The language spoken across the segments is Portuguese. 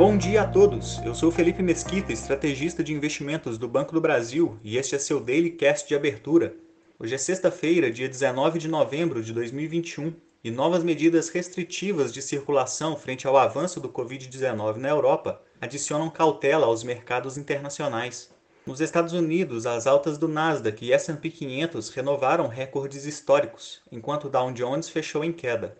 Bom dia a todos. Eu sou Felipe Mesquita, estrategista de investimentos do Banco do Brasil, e este é seu Daily Cast de abertura. Hoje é sexta-feira, dia 19 de novembro de 2021, e novas medidas restritivas de circulação frente ao avanço do Covid-19 na Europa adicionam cautela aos mercados internacionais. Nos Estados Unidos, as altas do Nasdaq e S&P 500 renovaram recordes históricos, enquanto o Dow Jones fechou em queda.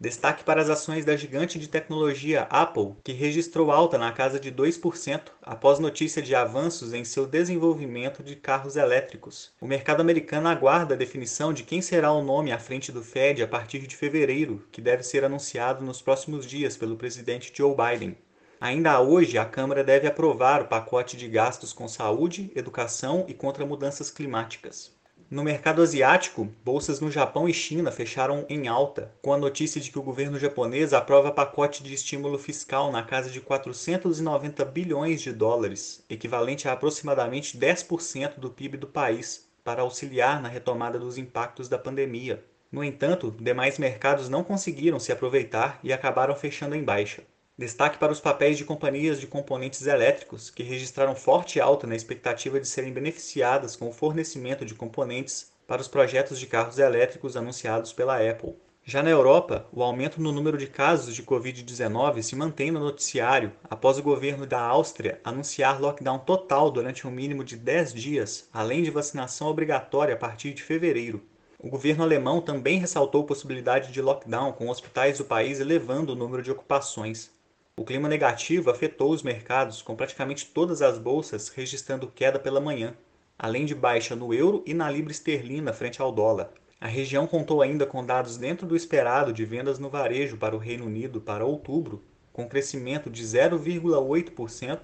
Destaque para as ações da gigante de tecnologia Apple, que registrou alta na casa de 2% após notícia de avanços em seu desenvolvimento de carros elétricos. O mercado americano aguarda a definição de quem será o nome à frente do Fed a partir de fevereiro, que deve ser anunciado nos próximos dias pelo presidente Joe Biden. Ainda hoje, a Câmara deve aprovar o pacote de gastos com saúde, educação e contra mudanças climáticas. No mercado asiático, bolsas no Japão e China fecharam em alta, com a notícia de que o governo japonês aprova pacote de estímulo fiscal na casa de 490 bilhões de dólares, equivalente a aproximadamente 10% do PIB do país, para auxiliar na retomada dos impactos da pandemia. No entanto, demais mercados não conseguiram se aproveitar e acabaram fechando em baixa. Destaque para os papéis de companhias de componentes elétricos, que registraram forte alta na expectativa de serem beneficiadas com o fornecimento de componentes para os projetos de carros elétricos anunciados pela Apple. Já na Europa, o aumento no número de casos de Covid-19 se mantém no noticiário após o governo da Áustria anunciar lockdown total durante um mínimo de 10 dias, além de vacinação obrigatória a partir de fevereiro. O governo alemão também ressaltou possibilidade de lockdown, com hospitais do país elevando o número de ocupações. O clima negativo afetou os mercados, com praticamente todas as bolsas registrando queda pela manhã, além de baixa no euro e na libra esterlina frente ao dólar. A região contou ainda com dados dentro do esperado de vendas no varejo para o Reino Unido para outubro, com crescimento de 0,8%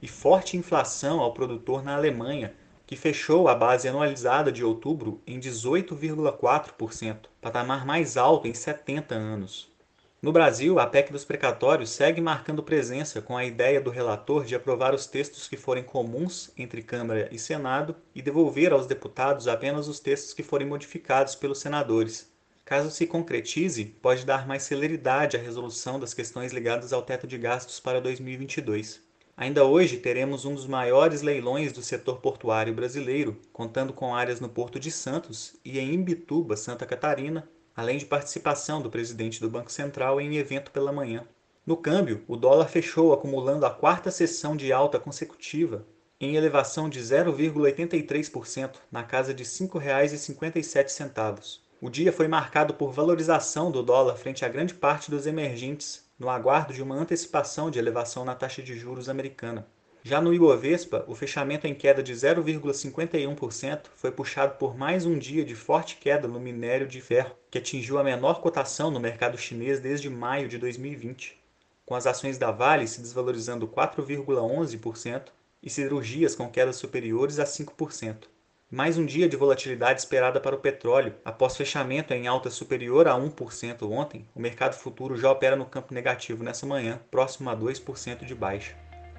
e forte inflação ao produtor na Alemanha, que fechou a base anualizada de outubro em 18,4%, patamar mais alto em 70 anos. No Brasil, a PEC dos precatórios segue marcando presença com a ideia do relator de aprovar os textos que forem comuns entre Câmara e Senado e devolver aos deputados apenas os textos que forem modificados pelos senadores. Caso se concretize, pode dar mais celeridade à resolução das questões ligadas ao teto de gastos para 2022. Ainda hoje teremos um dos maiores leilões do setor portuário brasileiro, contando com áreas no Porto de Santos e em Imbituba, Santa Catarina, além de participação do presidente do Banco Central em evento pela manhã. No câmbio, o dólar fechou acumulando a quarta sessão de alta consecutiva, em elevação de 0,83% na casa de R$ 5,57. O dia foi marcado por valorização do dólar frente a grande parte dos emergentes, no aguardo de uma antecipação de elevação na taxa de juros americana. Já no Ibovespa, o fechamento em queda de 0,51% foi puxado por mais um dia de forte queda no minério de ferro, que atingiu a menor cotação no mercado chinês desde maio de 2020, com as ações da Vale se desvalorizando 4,11% e cirurgias com quedas superiores a 5%. Mais um dia de volatilidade esperada para o petróleo. Após fechamento em alta superior a 1% ontem, o mercado futuro já opera no campo negativo nessa manhã, próximo a 2% de baixa.